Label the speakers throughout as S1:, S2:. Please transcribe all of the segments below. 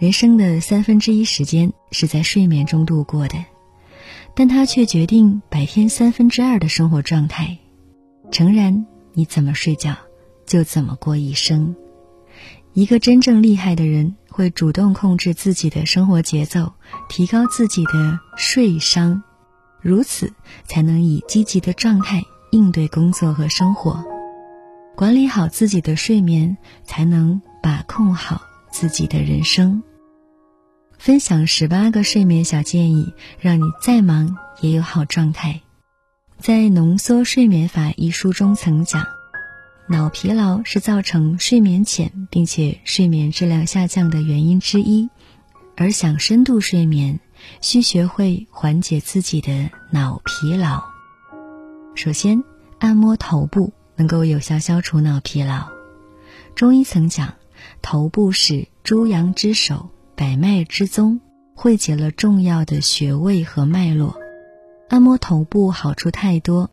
S1: 人生的三分之一时间是在睡眠中度过的，但它却决定白天三分之二的生活状态。诚然，你怎么睡觉，就怎么过一生。一个真正厉害的人会主动控制自己的生活节奏，提高自己的睡商，如此才能以积极的状态应对工作和生活。管理好自己的睡眠，才能把控好自己的人生。分享十八个睡眠小建议，让你再忙也有好状态。在《浓缩睡眠法》一书中曾讲，脑疲劳是造成睡眠浅并且睡眠质量下降的原因之一，而想深度睡眠，需学会缓解自己的脑疲劳。首先，按摩头部能够有效消除脑疲劳。中医曾讲，头部是诸阳之首。百脉之宗，汇集了重要的穴位和脉络。按摩头部好处太多，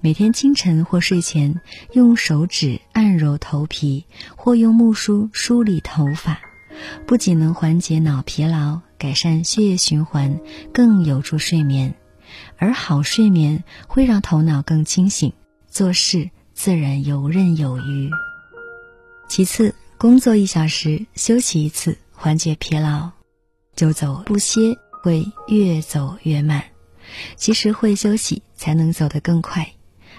S1: 每天清晨或睡前用手指按揉头皮，或用木梳梳理头发，不仅能缓解脑疲劳、改善血液循环，更有助睡眠。而好睡眠会让头脑更清醒，做事自然游刃有余。其次，工作一小时休息一次。缓解疲劳，久走不歇会越走越慢。其实会休息才能走得更快。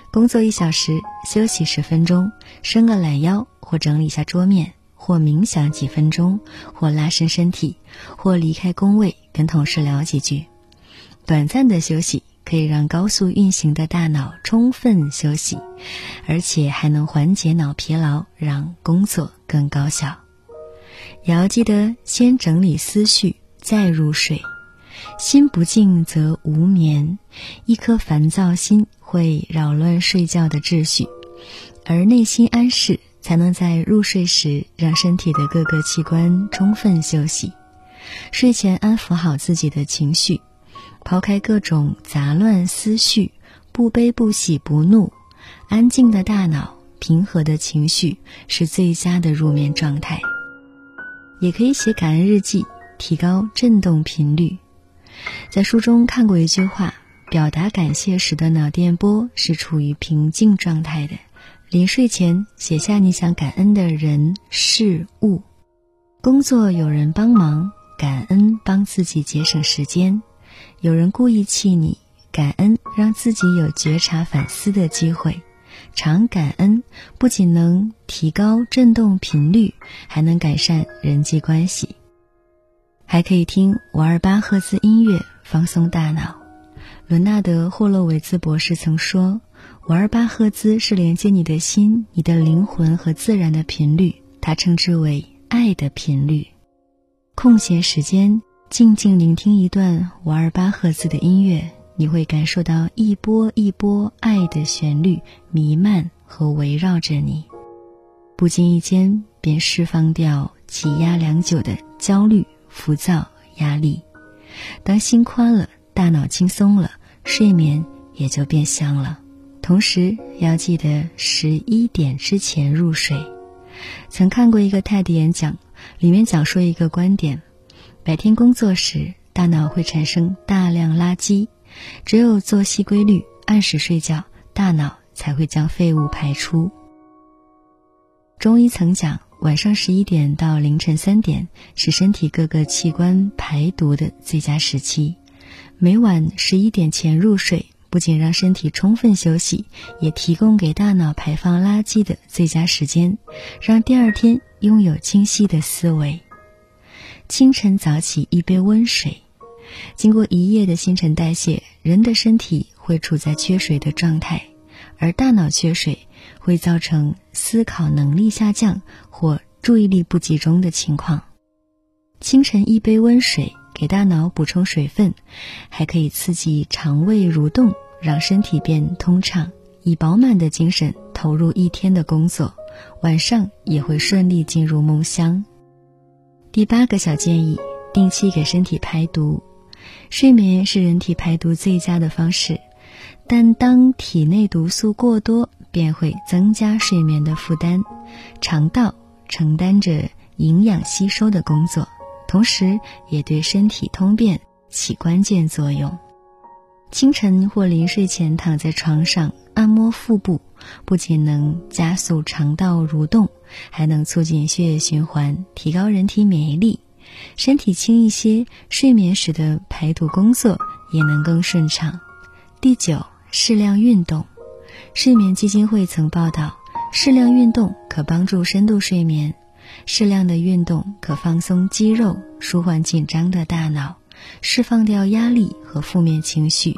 S1: 工作一小时，休息十分钟，伸个懒腰，或整理下桌面，或冥想几分钟，或拉伸身体，或离开工位跟同事聊几句。短暂的休息可以让高速运行的大脑充分休息，而且还能缓解脑疲劳，让工作更高效。也要记得先整理思绪，再入睡。心不静则无眠，一颗烦躁心会扰乱睡觉的秩序，而内心安适，才能在入睡时让身体的各个器官充分休息。睡前安抚好自己的情绪，抛开各种杂乱思绪，不悲不喜不怒，安静的大脑，平和的情绪，是最佳的入眠状态。也可以写感恩日记，提高振动频率。在书中看过一句话：表达感谢时的脑电波是处于平静状态的。临睡前写下你想感恩的人事物。工作有人帮忙，感恩帮自己节省时间；有人故意气你，感恩让自己有觉察反思的机会。常感恩不仅能提高振动频率，还能改善人际关系。还可以听五二八赫兹音乐放松大脑。伦纳德·霍洛维兹博士曾说：“五二八赫兹是连接你的心、你的灵魂和自然的频率，他称之为爱的频率。”空闲时间，静静聆听一段五二八赫兹的音乐。你会感受到一波一波爱的旋律弥漫和围绕着你，不经意间便释放掉积压良久的焦虑、浮躁、压力。当心宽了，大脑轻松了，睡眠也就变香了。同时要记得十一点之前入睡。曾看过一个 TED 演讲，里面讲述一个观点：白天工作时，大脑会产生大量垃圾。只有作息规律，按时睡觉，大脑才会将废物排出。中医曾讲，晚上十一点到凌晨三点是身体各个器官排毒的最佳时期。每晚十一点前入睡，不仅让身体充分休息，也提供给大脑排放垃圾的最佳时间，让第二天拥有清晰的思维。清晨早起一杯温水。经过一夜的新陈代谢，人的身体会处在缺水的状态，而大脑缺水会造成思考能力下降或注意力不集中的情况。清晨一杯温水给大脑补充水分，还可以刺激肠胃蠕动，让身体变通畅，以饱满的精神投入一天的工作，晚上也会顺利进入梦乡。第八个小建议：定期给身体排毒。睡眠是人体排毒最佳的方式，但当体内毒素过多，便会增加睡眠的负担。肠道承担着营养吸收的工作，同时也对身体通便起关键作用。清晨或临睡前躺在床上按摩腹部，不仅能加速肠道蠕动，还能促进血液循环，提高人体免疫力。身体轻一些，睡眠时的排毒工作也能更顺畅。第九，适量运动。睡眠基金会曾报道，适量运动可帮助深度睡眠。适量的运动可放松肌肉，舒缓紧张的大脑，释放掉压力和负面情绪。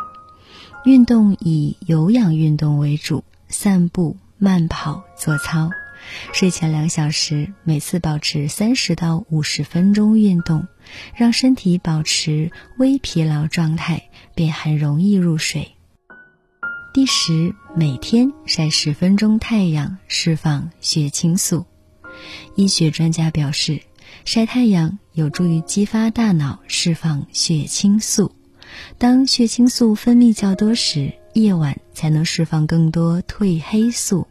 S1: 运动以有氧运动为主，散步、慢跑、做操。睡前两小时，每次保持三十到五十分钟运动，让身体保持微疲劳状态，便很容易入睡。第十，每天晒十分钟太阳，释放血清素。医学专家表示，晒太阳有助于激发大脑释放血清素。当血清素分泌较多时，夜晚才能释放更多褪黑素。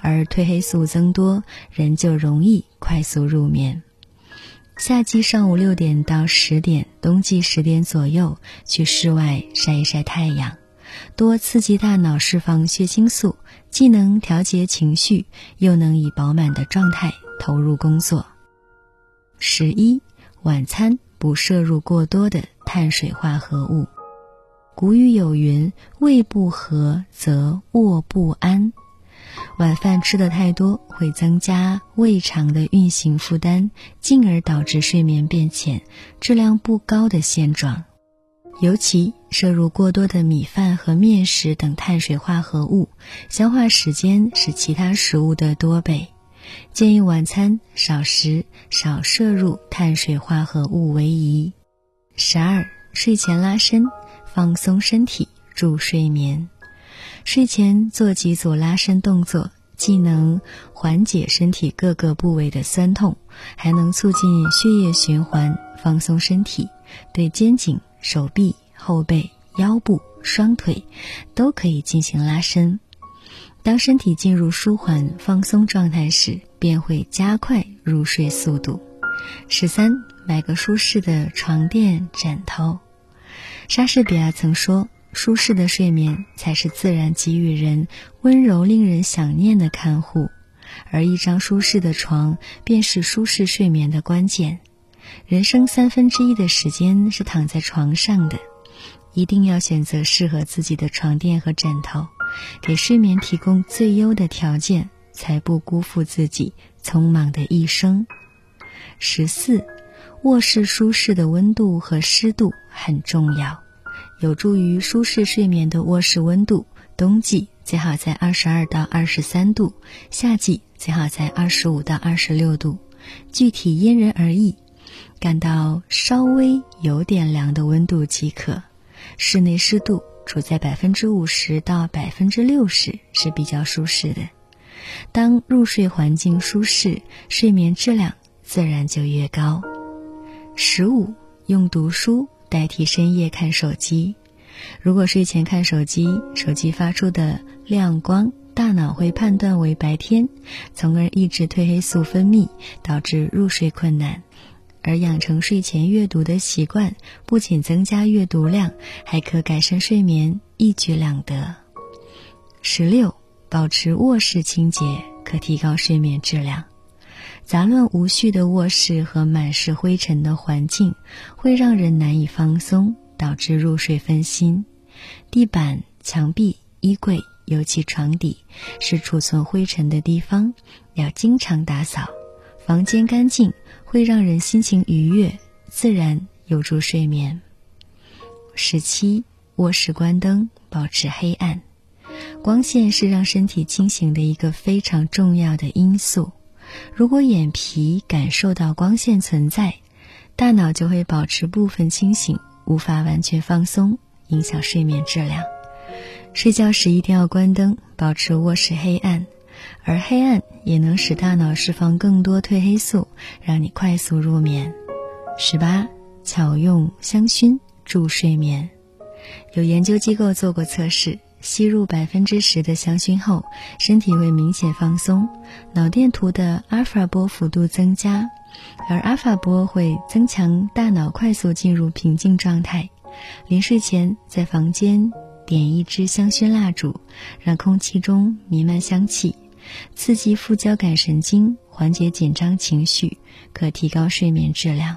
S1: 而褪黑素增多，人就容易快速入眠。夏季上午六点到十点，冬季十点左右去室外晒一晒太阳，多刺激大脑释放血清素，既能调节情绪，又能以饱满的状态投入工作。十一，晚餐不摄入过多的碳水化合物。古语有云：“胃不和则卧不安。”晚饭吃的太多，会增加胃肠的运行负担，进而导致睡眠变浅、质量不高的现状。尤其摄入过多的米饭和面食等碳水化合物，消化时间是其他食物的多倍。建议晚餐少食、少摄入碳水化合物为宜。十二、睡前拉伸，放松身体，助睡眠。睡前做几组拉伸动作，既能缓解身体各个部位的酸痛，还能促进血液循环，放松身体。对肩颈、手臂、后背、腰部、双腿都可以进行拉伸。当身体进入舒缓放松状态时，便会加快入睡速度。十三，买个舒适的床垫、枕头。莎士比亚曾说。舒适的睡眠才是自然给予人温柔、令人想念的看护，而一张舒适的床便是舒适睡眠的关键。人生三分之一的时间是躺在床上的，一定要选择适合自己的床垫和枕头，给睡眠提供最优的条件，才不辜负自己匆忙的一生。十四，卧室舒适的温度和湿度很重要。有助于舒适睡眠的卧室温度，冬季最好在二十二到二十三度，夏季最好在二十五到二十六度，具体因人而异。感到稍微有点凉的温度即可。室内湿度处在百分之五十到百分之六十是比较舒适的。当入睡环境舒适，睡眠质量自然就越高。十五，用读书。代替深夜看手机，如果睡前看手机，手机发出的亮光，大脑会判断为白天，从而抑制褪黑素分泌，导致入睡困难。而养成睡前阅读的习惯，不仅增加阅读量，还可改善睡眠，一举两得。十六，保持卧室清洁，可提高睡眠质量。杂乱无序的卧室和满是灰尘的环境，会让人难以放松，导致入睡分心。地板、墙壁、衣柜，尤其床底，是储存灰尘的地方，要经常打扫。房间干净，会让人心情愉悦，自然有助睡眠。十七，卧室关灯，保持黑暗。光线是让身体清醒的一个非常重要的因素。如果眼皮感受到光线存在，大脑就会保持部分清醒，无法完全放松，影响睡眠质量。睡觉时一定要关灯，保持卧室黑暗，而黑暗也能使大脑释放更多褪黑素，让你快速入眠。十八，巧用香薰助睡眠。有研究机构做过测试。吸入百分之十的香薰后，身体会明显放松，脑电图的阿尔法波幅度增加，而阿尔法波会增强大脑快速进入平静状态。临睡前，在房间点一支香薰蜡烛，让空气中弥漫香气，刺激副交感神经，缓解紧张情绪，可提高睡眠质量。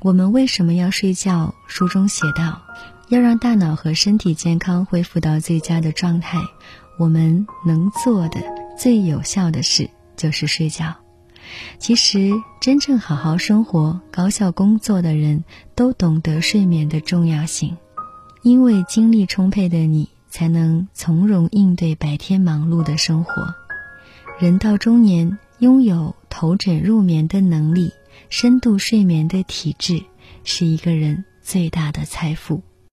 S1: 我们为什么要睡觉？书中写道，要让大脑和身体健康恢复到最佳的状态，我们能做的最有效的事就是睡觉。其实，真正好好生活、高效工作的人都懂得睡眠的重要性，因为精力充沛的你，才能从容应对白天忙碌的生活。人到中年，拥有头枕入眠的能力、深度睡眠的体质，是一个人最大的财富。